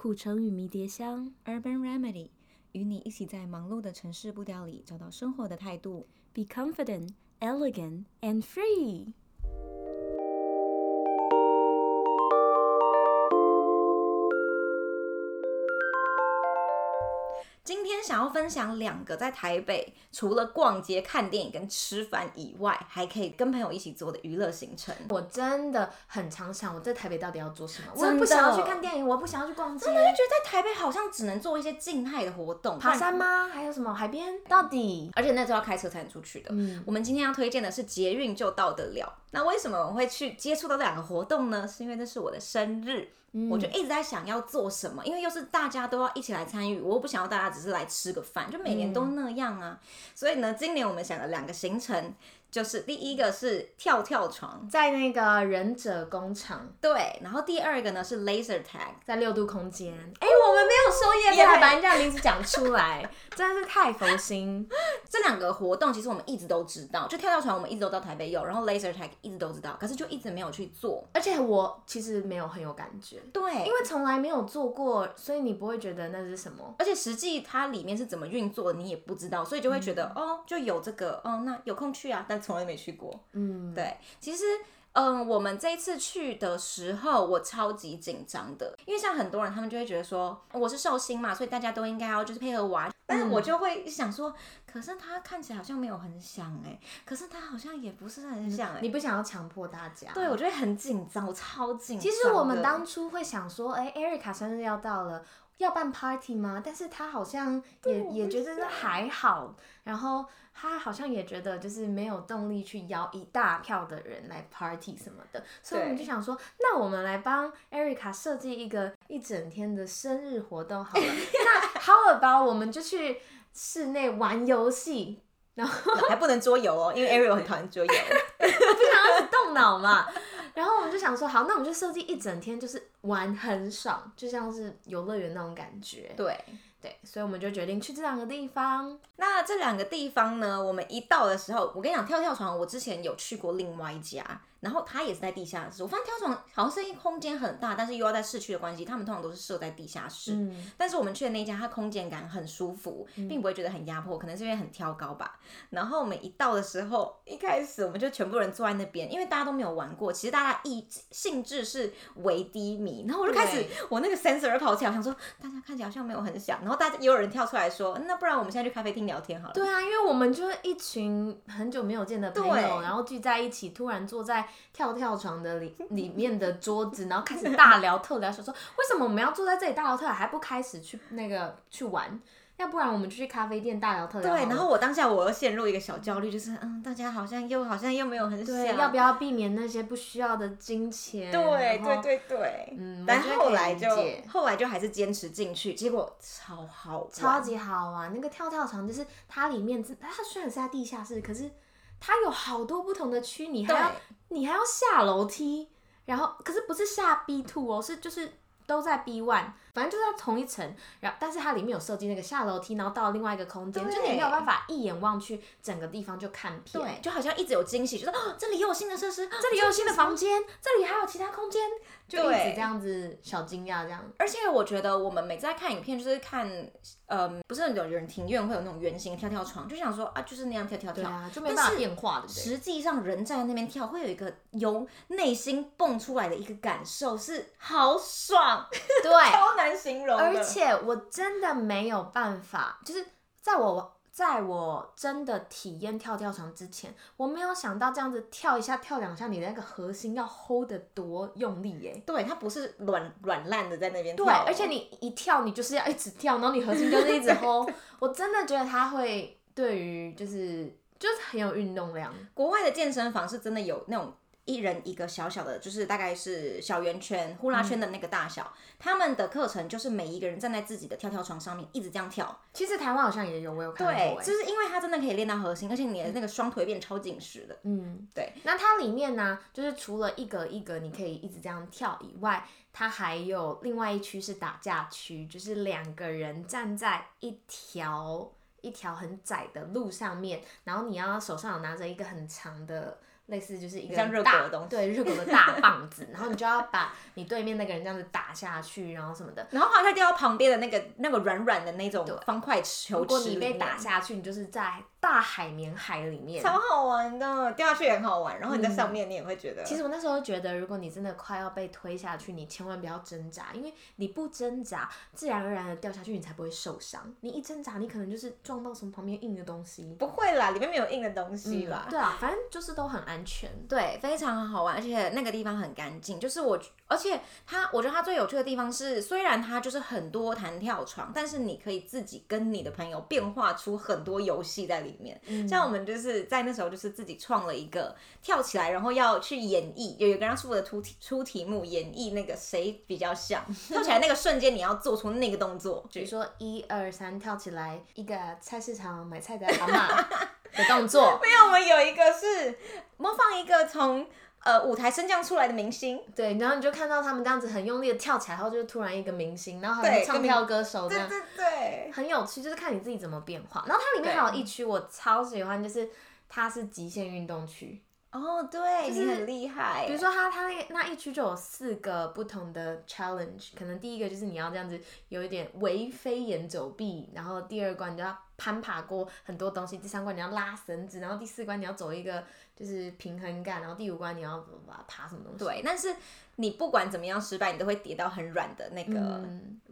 苦橙与迷迭香，Urban Remedy，与你一起在忙碌的城市步调里找到生活的态度。Be confident, elegant, and free。天想要分享两个在台北除了逛街、看电影跟吃饭以外，还可以跟朋友一起做的娱乐行程。我真的很常想，我在台北到底要做什么？我不想要去看电影，我不想要去逛街。我就觉得在台北好像只能做一些静态的活动，爬山吗？还有什么海边？到底？而且那时候要开车才能出去的。嗯，我们今天要推荐的是捷运就到得了。那为什么我会去接触到这两个活动呢？是因为那是我的生日。嗯、我就一直在想要做什么，因为又是大家都要一起来参与，我又不想要大家只是来吃个饭，就每年都那样啊。嗯、所以呢，今年我们想了两个行程。就是第一个是跳跳床，在那个忍者工厂，对，然后第二个呢是 laser tag，在六度空间。哎、欸，我们没有收业配，把人家的名字讲出来，真的是太佛心。这两个活动其实我们一直都知道，就跳跳床我们一直都到台北有，然后 laser tag 一直都知道，可是就一直没有去做。而且我其实没有很有感觉，对，因为从来没有做过，所以你不会觉得那是什么。而且实际它里面是怎么运作的，你也不知道，所以就会觉得、嗯、哦，就有这个，哦，那有空去啊，但从来没去过。嗯，对，其实，嗯，我们这一次去的时候，我超级紧张的，因为像很多人，他们就会觉得说，我是寿星嘛，所以大家都应该要就是配合玩，但是我就会想说，可是他看起来好像没有很想哎，可是他好像也不是很想哎，你不想要强迫大家？对，我觉得很紧张，我超紧张。其实我们当初会想说，哎，Erica 生日要到了。要办 party 吗？但是他好像也也觉得还好，然后他好像也觉得就是没有动力去邀一大票的人来 party 什么的，所以我们就想说，那我们来帮 Erica 设计一个一整天的生日活动好了。那 How about 我们就去室内玩游戏，然后还不能桌游哦，因为 Ariel 很讨厌桌游，我不想要动脑嘛。然后我们就想说，好，那我们就设计一整天，就是玩很爽，就像是游乐园那种感觉。对对，所以我们就决定去这两个地方。那这两个地方呢，我们一到的时候，我跟你讲，跳跳床，我之前有去过另外一家。然后它也是在地下室，我发现跳床好像是一空间很大，但是又要在市区的关系，他们通常都是设在地下室。嗯。但是我们去的那家，它空间感很舒服，并不会觉得很压迫，可能是因为很挑高吧。然后我们一到的时候，一开始我们就全部人坐在那边，因为大家都没有玩过，其实大家意兴致是为低迷。然后我就开始，我那个 sensor 跑起来，我想说大家看起来好像没有很想。然后大家也有人跳出来说，那不然我们现在去咖啡厅聊天好了。对啊，因为我们就是一群很久没有见的朋友，然后聚在一起，突然坐在。跳跳床的里 里面的桌子，然后开始大聊特聊，说说为什么我们要坐在这里大聊特聊，还不开始去那个去玩？要不然我们就去咖啡店大聊特聊。对，然后我当下我又陷入一个小焦虑，就是嗯，大家好像又好像又没有很想，要不要避免那些不需要的金钱？对对对对，嗯，但后来就后来就还是坚持进去，结果超好玩，超级好玩。那个跳跳床就是它里面，它虽然是在地下室，可是。它有好多不同的区，你还要你还要下楼梯，然后可是不是下 B two 哦，是就是都在 B one，反正就是要同一层，然后但是它里面有设计那个下楼梯，然后到另外一个空间，就你没有办法一眼望去整个地方就看遍，对，就好像一直有惊喜，就是哦，这里又有新的设施，这里又有新的房间，这里还有其他空间，就一直这样子小惊讶这样。而且我觉得我们每次在看影片，就是看。嗯，不是有人庭院会有那种圆形跳跳床，就想说啊，就是那样跳跳跳，啊、就没办法变化的。实际上人站在那边跳，会有一个由内心蹦出来的一个感受，是好爽，对，超难形容。而且我真的没有办法，就是在我。在我真的体验跳跳床之前，我没有想到这样子跳一下、跳两下，你的那个核心要 hold 得多用力耶。对，它不是软软烂的在那边跳。对，而且你一跳，你就是要一直跳，然后你核心就是一直 hold。我真的觉得它会对于就是就是很有运动量。国外的健身房是真的有那种。一人一个小小的，就是大概是小圆圈、呼啦圈的那个大小。嗯、他们的课程就是每一个人站在自己的跳跳床上面，一直这样跳。其实台湾好像也有，我有看过。对，就是因为它真的可以练到核心，而且你的那个双腿变超紧实的。嗯，对。那它里面呢，就是除了一格一格你可以一直这样跳以外，它还有另外一区是打架区，就是两个人站在一条一条很窄的路上面，然后你要手上有拿着一个很长的。类似就是一个像热狗大的东西对热狗的大棒子，然后你就要把你对面那个人这样子打下去，然后什么的。然后好像掉到旁边的那个那个软软的那种方块球如果池里面，你被打下去，你就是在大海绵海里面，超好玩的，掉下去也很好玩。然后你在上面，你也会觉得。其实我那时候觉得，如果你真的快要被推下去，你千万不要挣扎，因为你不挣扎，自然而然的掉下去，你才不会受伤。你一挣扎，你可能就是撞到什么旁边硬的东西。不会啦，里面没有硬的东西啦。对啊，反正就是都很安全。对，非常好玩，而且那个地方很干净。就是我，而且它，我觉得它最有趣的地方是，虽然它就是很多弹跳床，但是你可以自己跟你的朋友变化出很多游戏在里面。嗯、像我们就是在那时候就是自己创了一个跳起来，然后要去演绎，有一个人出的出题出题目，演绎那个谁比较像跳起来那个瞬间，你要做出那个动作，比如说一二三跳起来，一个菜市场买菜的阿妈。的动作。没有，我们有一个是模仿一个从呃舞台升降出来的明星，对，然后你就看到他们这样子很用力的跳起来，然后就突然一个明星，然后还有唱跳歌手这样，对对对，很有趣，就是看你自己怎么变化。然后它里面还有一区我超喜欢，就是它是极限运动区。哦，对，就是很厉害。比如说它，它它那那一区就有四个不同的 challenge，可能第一个就是你要这样子有一点为飞檐走壁，然后第二关你就要攀爬过很多东西，第三关你要拉绳子，然后第四关你要走一个就是平衡感，然后第五关你要爬什么东西。对，但是。你不管怎么样失败，你都会跌到很软的那个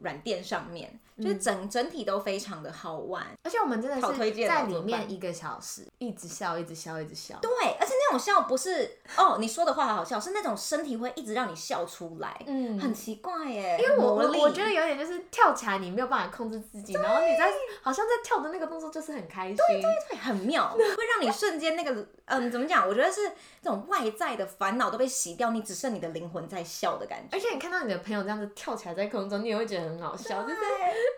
软垫上面，嗯、就是整整体都非常的好玩，而且我们真的是在里面一个小时，一直笑，一直笑，一直笑。对，而且那种笑不是哦，你说的话好好笑，是那种身体会一直让你笑出来，嗯，很奇怪耶。因为我我觉得有点就是跳起来你没有办法控制自己，然后你在好像在跳的那个动作就是很开心，对对对，很妙，会让你瞬间那个嗯，怎么讲？我觉得是这种外在的烦恼都被洗掉，你只剩你的灵魂在。在笑的感觉，而且你看到你的朋友这样子跳起来在空中，你也会觉得很好笑，对不对？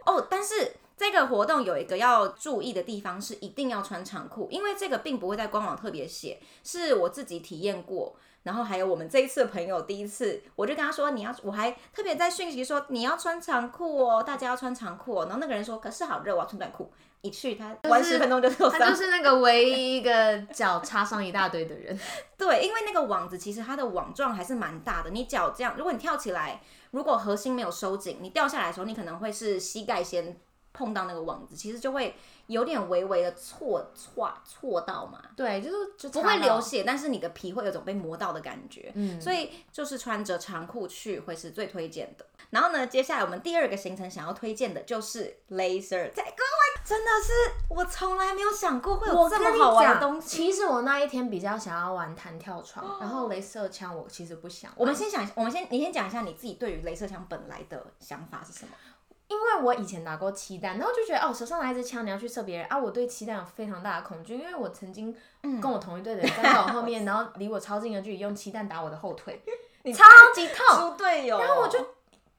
哦，但是这个活动有一个要注意的地方是，一定要穿长裤，因为这个并不会在官网特别写，是我自己体验过，然后还有我们这一次的朋友第一次，我就跟他说你要，我还特别在讯息说你要穿长裤哦，大家要穿长裤哦，然后那个人说可是好热，我要穿短裤。一去他玩十分钟就受伤，他就是那个唯一一个脚插上一大堆的人。对，因为那个网子其实它的网状还是蛮大的，你脚这样，如果你跳起来，如果核心没有收紧，你掉下来的时候，你可能会是膝盖先碰到那个网子，其实就会有点微微的挫挫挫到嘛。对，就是就不会流血，但是你的皮会有种被磨到的感觉。嗯，所以就是穿着长裤去会是最推荐的。然后呢，接下来我们第二个行程想要推荐的就是 Laser Tag。真的是我从来没有想过会有这么好玩的东西。其实我那一天比较想要玩弹跳床，哦、然后镭射枪我其实不想。我们先想，我们先你先讲一下你自己对于镭射枪本来的想法是什么？因为我以前打过气弹，然后就觉得哦，手上拿一支枪你要去射别人啊，我对气弹有非常大的恐惧，因为我曾经跟我同一队的人站在我后面，嗯、然后离我超近的距离用气弹打我的后腿，超级痛。队友，然后我就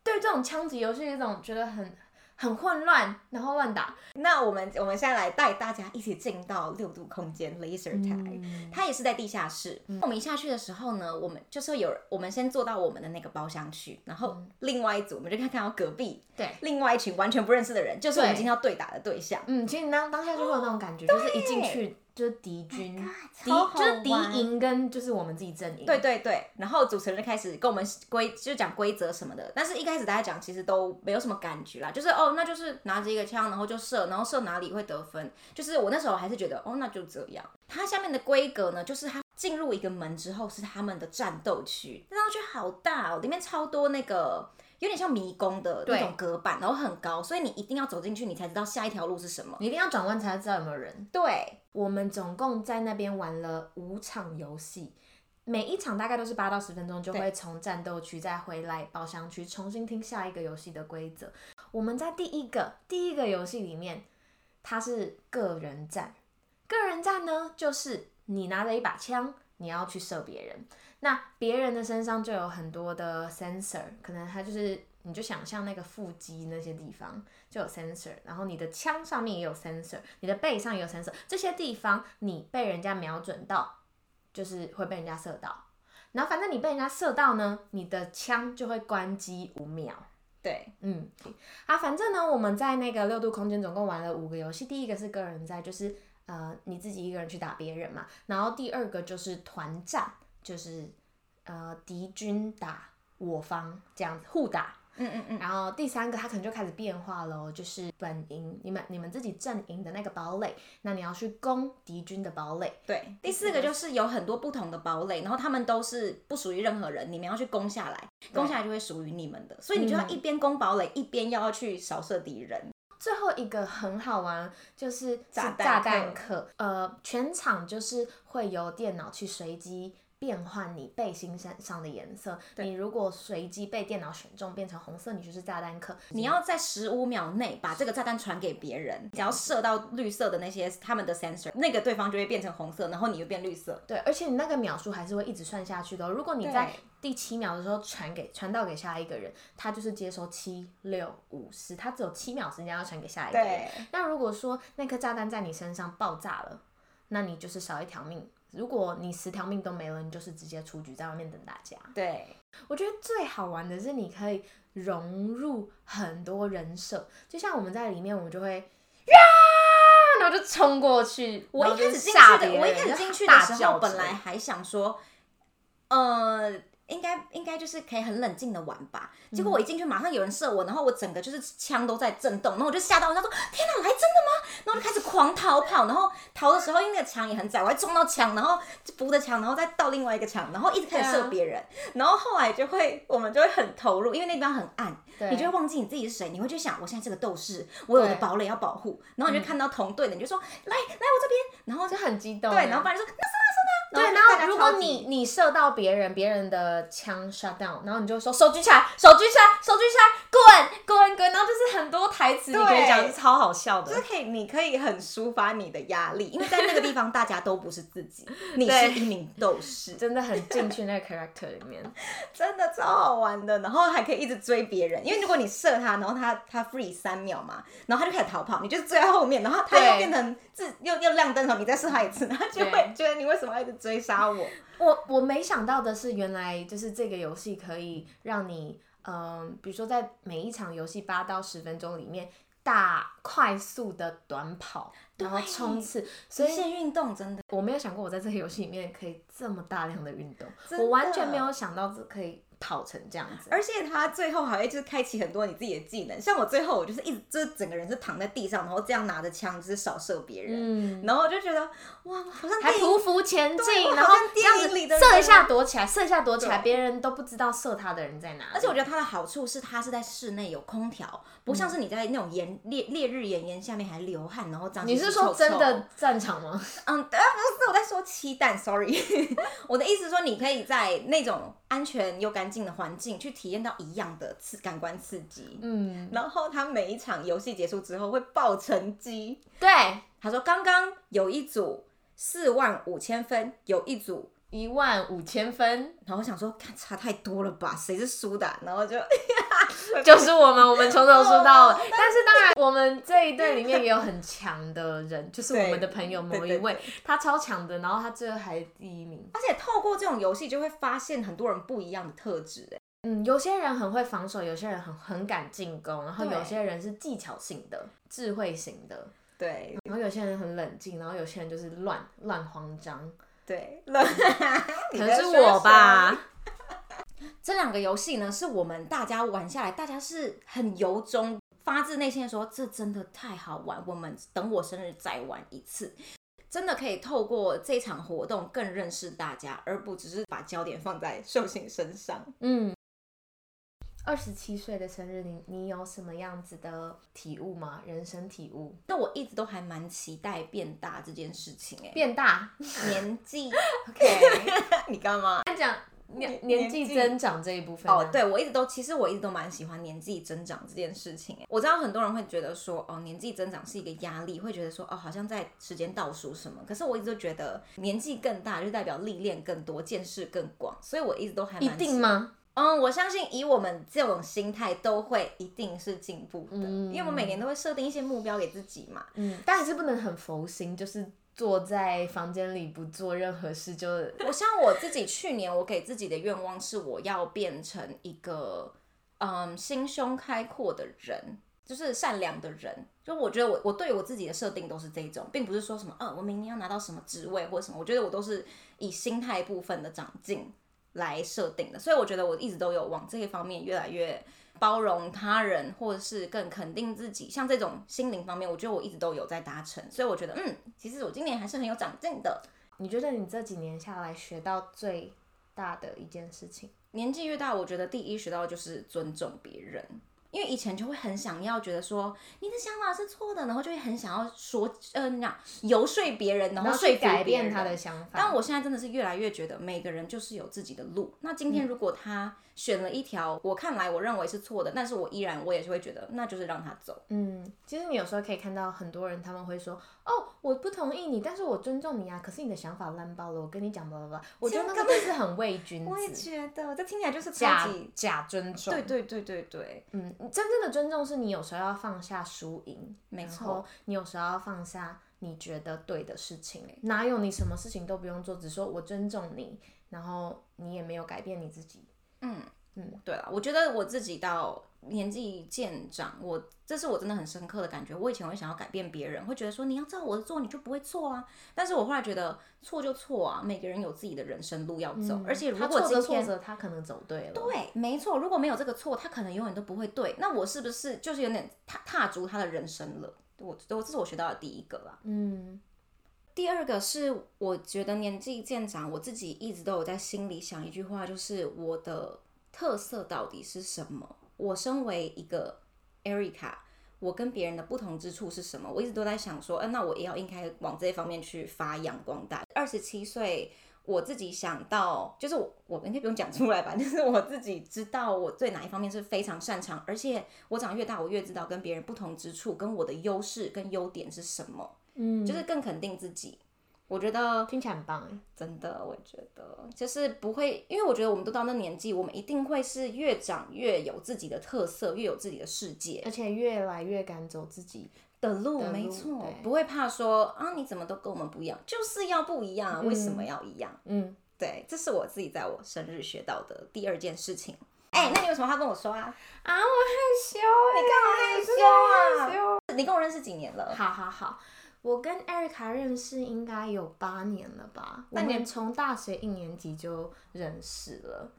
对这种枪击游戏有一种觉得很。很混乱，然后乱打。那我们我们现在来带大家一起进到六度空间 Laser 嗯、它也是在地下室。嗯、我们一下去的时候呢，我们就是有我们先坐到我们的那个包厢去，然后另外一组我们就可以看到隔壁，对，另外一群完全不认识的人，就是我们今天要对打的对象。嗯，其实你当当下就会有那种感觉，哦、就是一进去。就是敌军，敌就是敌营跟就是我们自己阵营。对对对，然后主持人就开始跟我们规就讲规则什么的，但是一开始大家讲其实都没有什么感觉啦，就是哦，那就是拿着一个枪，然后就射，然后射哪里会得分，就是我那时候还是觉得哦，那就这样。它下面的规格呢，就是它进入一个门之后是他们的战斗区，战斗区好大哦，里面超多那个。有点像迷宫的那种隔板，然后很高，所以你一定要走进去，你才知道下一条路是什么。你一定要转弯才知道有没有人。对，我们总共在那边玩了五场游戏，每一场大概都是八到十分钟，就会从战斗区再回来包厢区重新听下一个游戏的规则。我们在第一个第一个游戏里面，它是个人战。个人战呢，就是你拿着一把枪，你要去射别人。那别人的身上就有很多的 sensor，可能他就是，你就想象那个腹肌那些地方就有 sensor，然后你的枪上面也有 sensor，你的背上也有 sensor，这些地方你被人家瞄准到，就是会被人家射到。然后反正你被人家射到呢，你的枪就会关机五秒。对，嗯，好，反正呢，我们在那个六度空间总共玩了五个游戏，第一个是个人在，就是。呃你自己一个人去打别人嘛。然后第二个就是团战，就是呃敌军打我方这样子互打。嗯嗯嗯，然后第三个它可能就开始变化喽，就是本营你们你们自己阵营的那个堡垒，那你要去攻敌军的堡垒。对，第四个就是有很多不同的堡垒，然后他们都是不属于任何人，你们要去攻下来，攻下来就会属于你们的，所以你就要一边攻堡垒，嗯、一边要去扫射敌人。最后一个很好玩，就是炸炸弹客，呃，全场就是会由电脑去随机。变换你背心上上的颜色，你如果随机被电脑选中变成红色，你就是炸弹客。你要在十五秒内把这个炸弹传给别人，只要射到绿色的那些他们的 sensor，那个对方就会变成红色，然后你就变绿色。对，而且你那个秒数还是会一直算下去的哦。如果你在第七秒的时候传给传到给下一个人，他就是接收七六五十，他只有七秒时间要传给下一个人。对。那如果说那颗炸弹在你身上爆炸了，那你就是少一条命。如果你十条命都没了，你就是直接出局，在外面等大家。对，我觉得最好玩的是你可以融入很多人设，就像我们在里面，我们就会呀，然后就冲过去。我一开始进去的，我一开始进去的时候，本来还想说，呃。应该应该就是可以很冷静的玩吧，结果我一进去马上有人射我，然后我整个就是枪都在震动，然后我就吓到，我就说天哪，来真的吗？然后就开始狂逃跑，然后逃的时候因为那个墙也很窄，我还撞到墙，然后就扶着墙，然后再到另外一个墙，然后一直开始射别人，然后后来就会我们就会很投入，因为那地方很暗，你就会忘记你自己是谁，你会去想我现在这个斗士，我有的堡垒要保护，然后你就看到同队的，你就说来来我这边，然后就很激动，对，然后不然就说那是。对，然后如果你你射到别人，别人的枪 shut down，然后你就说手举起来，手举起来，手举起来，滚滚滚，然后就是很多台词你可以讲，是超好笑的。就是可以，你可以很抒发你的压力，因为在那个地方大家都不是自己，你是一名斗士，真的很进去那个 character 里面，真的超好玩的。然后还可以一直追别人，因为如果你射他，然后他他 free 三秒嘛，然后他就开始逃跑，你就追在后面，然后他又变成自又又亮灯的时候，你再射他一次，他就会觉得你为什么要一直追杀我？我我没想到的是，原来就是这个游戏可以让你，嗯、呃，比如说在每一场游戏八到十分钟里面，大快速的短跑，然后冲刺，所以运动真的，我没有想过我在这个游戏里面可以这么大量的运动，我完全没有想到这可以。跑成这样子，而且他最后还会就是开启很多你自己的技能，像我最后我就是一直就是整个人是躺在地上，然后这样拿着枪就是扫射别人，嗯，然后我就觉得哇，好像还匍匐前进，然后这样子射一下躲起来，射一下躲起来，别人都不知道射他的人在哪。而且我觉得它的好处是它是在室内有空调，不像是你在那种炎烈烈日炎炎下面还流汗，然后这样。你是说真的战场吗？嗯，不是，我在说漆弹，sorry，我的意思说你可以在那种安全又干净的环境去体验到一样的刺感官刺激，嗯，然后他每一场游戏结束之后会报成绩，对，他说刚刚有一组四万五千分，有一组。一万五千分，然后我想说，看差太多了吧，谁是输的？然后就 就是我们，我们从头输到尾。但是当然，我们这一队里面也有很 强的人，就是我们的朋友某一位，他超强的，然后他最后还第一名。而且透过这种游戏，就会发现很多人不一样的特质。哎，嗯，有些人很会防守，有些人很很敢进攻，然后有些人是技巧性的、智慧型的，对。然后有些人很冷静，然后有些人就是乱乱慌张。对，可能是我吧。这两个游戏呢，是我们大家玩下来，大家是很由衷、发自内心的说，这真的太好玩。我们等我生日再玩一次，真的可以透过这场活动更认识大家，而不只是把焦点放在寿星身上。嗯。二十七岁的生日，你你有什么样子的体悟吗？人生体悟？那我一直都还蛮期待变大这件事情，哎，变大年纪，OK，你干嘛？他讲年年纪增长这一部分哦，对我一直都，其实我一直都蛮喜欢年纪增长这件事情。我知道很多人会觉得说，哦，年纪增长是一个压力，会觉得说，哦，好像在时间倒数什么。可是我一直都觉得年纪更大就代表历练更多，见识更广，所以我一直都还蛮。一定吗？嗯，我相信以我们这种心态，都会一定是进步的，嗯，因为我们每年都会设定一些目标给自己嘛。嗯，但还是不能很佛心，就是坐在房间里不做任何事就。我像我自己去年，我给自己的愿望是，我要变成一个嗯心胸开阔的人。就是善良的人。就我觉得我我对我自己的设定都是这种，并不是说什么，呃，我明年要拿到什么职位或什么。我觉得我都是以心态部分的长进来设定的，所以我觉得我一直都有往这一方面越来越包容他人，或者是更肯定自己。像这种心灵方面，我觉得我一直都有在达成。所以我觉得，嗯，其实我今年还是很有长进的。你觉得你这几年下来学到最大的一件事情？年纪越大，我觉得第一学到的就是尊重别人。因为以前就会很想要觉得说你的想法是错的，然后就会很想要说，呃，那游说别人，然后说服改变他的想法。但我现在真的是越来越觉得每个人就是有自己的路。那今天如果他选了一条我看来我认为是错的，但是我依然我也是会觉得那就是让他走。嗯，其实你有时候可以看到很多人他们会说，哦，我不同意你，但是我尊重你啊。可是你的想法烂爆了，我跟你讲吧吧吧。我觉得那个是很伪君子。我也觉得，这听起来就是假假尊重。对对对对对，嗯。真正的尊重是你有时候要放下输赢，没错。然后你有时候要放下你觉得对的事情，哪有你什么事情都不用做，只说我尊重你，然后你也没有改变你自己。嗯嗯，对了，我觉得我自己到年纪渐长，我这是我真的很深刻的感觉。我以前会想要改变别人，会觉得说你要照我的做，你就不会错啊。但是我后来觉得错就错啊，每个人有自己的人生路要走。嗯、而且如果今天他，他可能走对了，对，没错。如果没有这个错，他可能永远都不会对。那我是不是就是有点踏踏足他的人生了？我我这是我学到的第一个啦。嗯，第二个是我觉得年纪渐长，我自己一直都有在心里想一句话，就是我的特色到底是什么？我身为一个 Erica，我跟别人的不同之处是什么？我一直都在想说，嗯、呃，那我也要应该往这方面去发扬光大。二十七岁，我自己想到，就是我，我应该不用讲出来吧，就是我自己知道我对哪一方面是非常擅长，而且我长越大，我越知道跟别人不同之处，跟我的优势跟优点是什么，嗯，就是更肯定自己。我觉得听起来很棒哎，真的，我觉得就是不会，因为我觉得我们都到那年纪，我们一定会是越长越有自己的特色，越有自己的世界，而且越来越敢走自己的路，的路没错，不会怕说啊，你怎么都跟我们不一样，就是要不一样，嗯、为什么要一样？嗯，对，这是我自己在我生日学到的第二件事情。哎、欸，那你有什么话跟我说啊？啊，我害羞，你干嘛害羞啊？羞你跟我认识几年了？好好好。我跟 Erica 认识应该有八年了吧？我们从大学一年级就认识了，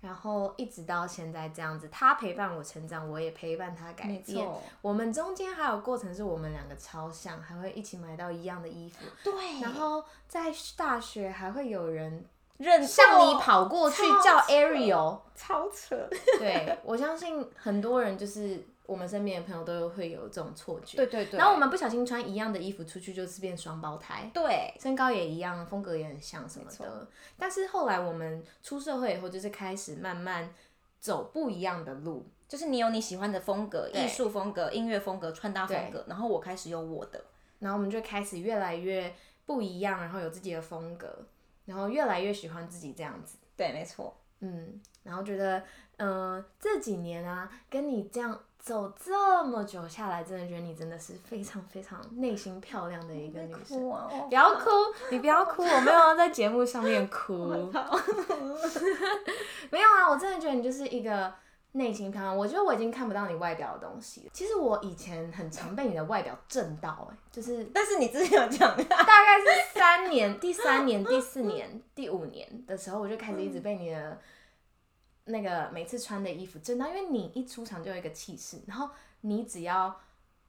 然后一直到现在这样子，他陪伴我成长，我也陪伴他改变。我们中间还有过程是我们两个超像，还会一起买到一样的衣服。对。然后在大学还会有人认向你跑过去叫 Ariel，超扯。对，我相信很多人就是。我们身边的朋友都会有这种错觉，对对对。然后我们不小心穿一样的衣服出去，就是变双胞胎。对，身高也一样，风格也很像什么的。但是后来我们出社会以后，就是开始慢慢走不一样的路。就是你有你喜欢的风格，艺术风格、音乐风格、穿搭风格，然后我开始有我的，然后我们就开始越来越不一样，然后有自己的风格，然后越来越喜欢自己这样子。对，没错。嗯，然后觉得，嗯、呃，这几年啊，跟你这样。走这么久下来，真的觉得你真的是非常非常内心漂亮的一个女生。啊、不要哭，你不要哭，我没有要在节目上面哭。没有啊，我真的觉得你就是一个内心漂亮。我觉得我已经看不到你外表的东西了。其实我以前很常被你的外表震到，哎，就是。但是你之前有讲，大概是三年、第三年、第四年、第五年的时候，我就开始一直被你的。那个每次穿的衣服真的，因为你一出场就有一个气势，然后你只要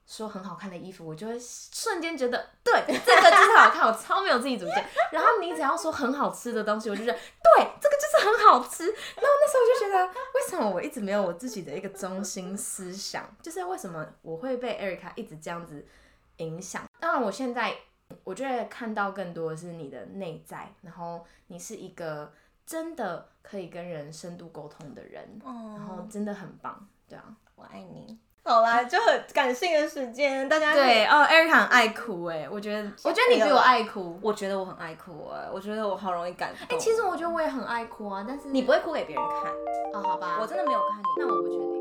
说很好看的衣服，我就会瞬间觉得对这个就是好看，我超没有自己主见。然后你只要说很好吃的东西，我就觉得对这个就是很好吃。然后那时候我就觉得，为什么我一直没有我自己的一个中心思想？就是为什么我会被 Erica 一直这样子影响？当然，我现在我觉得看到更多的是你的内在，然后你是一个。真的可以跟人深度沟通的人，哦、然后真的很棒，对啊，我爱你。好啦，就很感性的时间，大家对哦，Erica 很爱哭哎，我觉得，我觉得你比我爱哭，我觉得我很爱哭哎，我觉得我好容易感动。哎、欸，其实我觉得我也很爱哭啊，但是你不会哭给别人看哦，好吧，我真的没有看你，那我不确定。